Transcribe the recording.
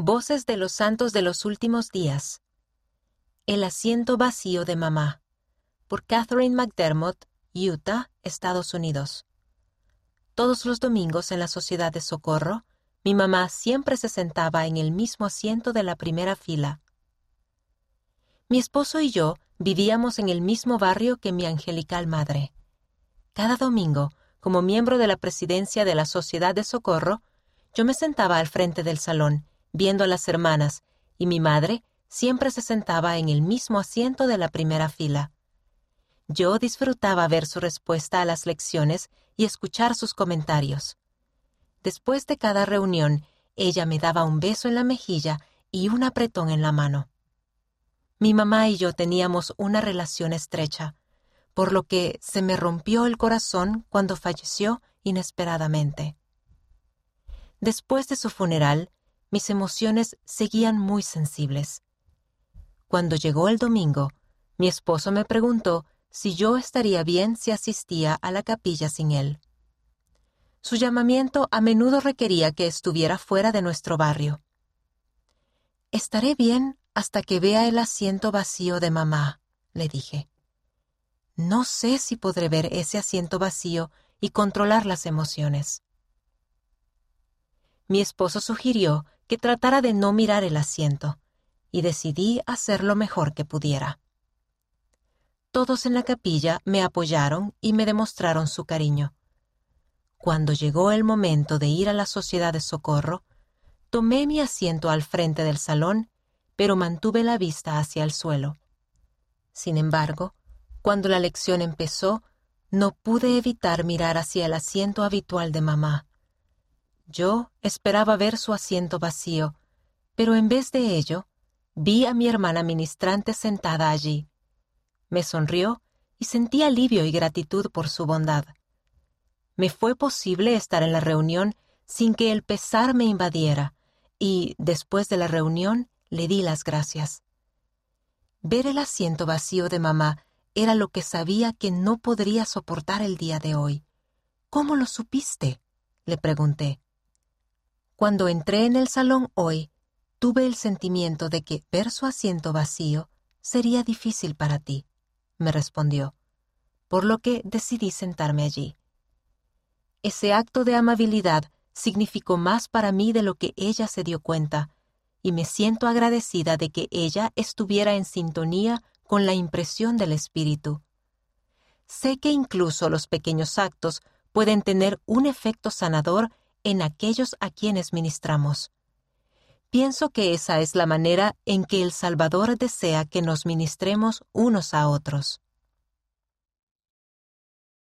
Voces de los Santos de los Últimos Días. El asiento vacío de mamá. Por Catherine McDermott, Utah, Estados Unidos. Todos los domingos en la Sociedad de Socorro, mi mamá siempre se sentaba en el mismo asiento de la primera fila. Mi esposo y yo vivíamos en el mismo barrio que mi angelical madre. Cada domingo, como miembro de la presidencia de la Sociedad de Socorro, yo me sentaba al frente del salón viendo a las hermanas, y mi madre siempre se sentaba en el mismo asiento de la primera fila. Yo disfrutaba ver su respuesta a las lecciones y escuchar sus comentarios. Después de cada reunión, ella me daba un beso en la mejilla y un apretón en la mano. Mi mamá y yo teníamos una relación estrecha, por lo que se me rompió el corazón cuando falleció inesperadamente. Después de su funeral, mis emociones seguían muy sensibles. Cuando llegó el domingo, mi esposo me preguntó si yo estaría bien si asistía a la capilla sin él. Su llamamiento a menudo requería que estuviera fuera de nuestro barrio. Estaré bien hasta que vea el asiento vacío de mamá, le dije. No sé si podré ver ese asiento vacío y controlar las emociones. Mi esposo sugirió que tratara de no mirar el asiento, y decidí hacer lo mejor que pudiera. Todos en la capilla me apoyaron y me demostraron su cariño. Cuando llegó el momento de ir a la sociedad de socorro, tomé mi asiento al frente del salón, pero mantuve la vista hacia el suelo. Sin embargo, cuando la lección empezó, no pude evitar mirar hacia el asiento habitual de mamá. Yo esperaba ver su asiento vacío, pero en vez de ello, vi a mi hermana ministrante sentada allí. Me sonrió y sentí alivio y gratitud por su bondad. Me fue posible estar en la reunión sin que el pesar me invadiera, y después de la reunión le di las gracias. Ver el asiento vacío de mamá era lo que sabía que no podría soportar el día de hoy. ¿Cómo lo supiste? le pregunté. Cuando entré en el salón hoy, tuve el sentimiento de que ver su asiento vacío sería difícil para ti, me respondió, por lo que decidí sentarme allí. Ese acto de amabilidad significó más para mí de lo que ella se dio cuenta, y me siento agradecida de que ella estuviera en sintonía con la impresión del Espíritu. Sé que incluso los pequeños actos pueden tener un efecto sanador en aquellos a quienes ministramos. Pienso que esa es la manera en que el Salvador desea que nos ministremos unos a otros.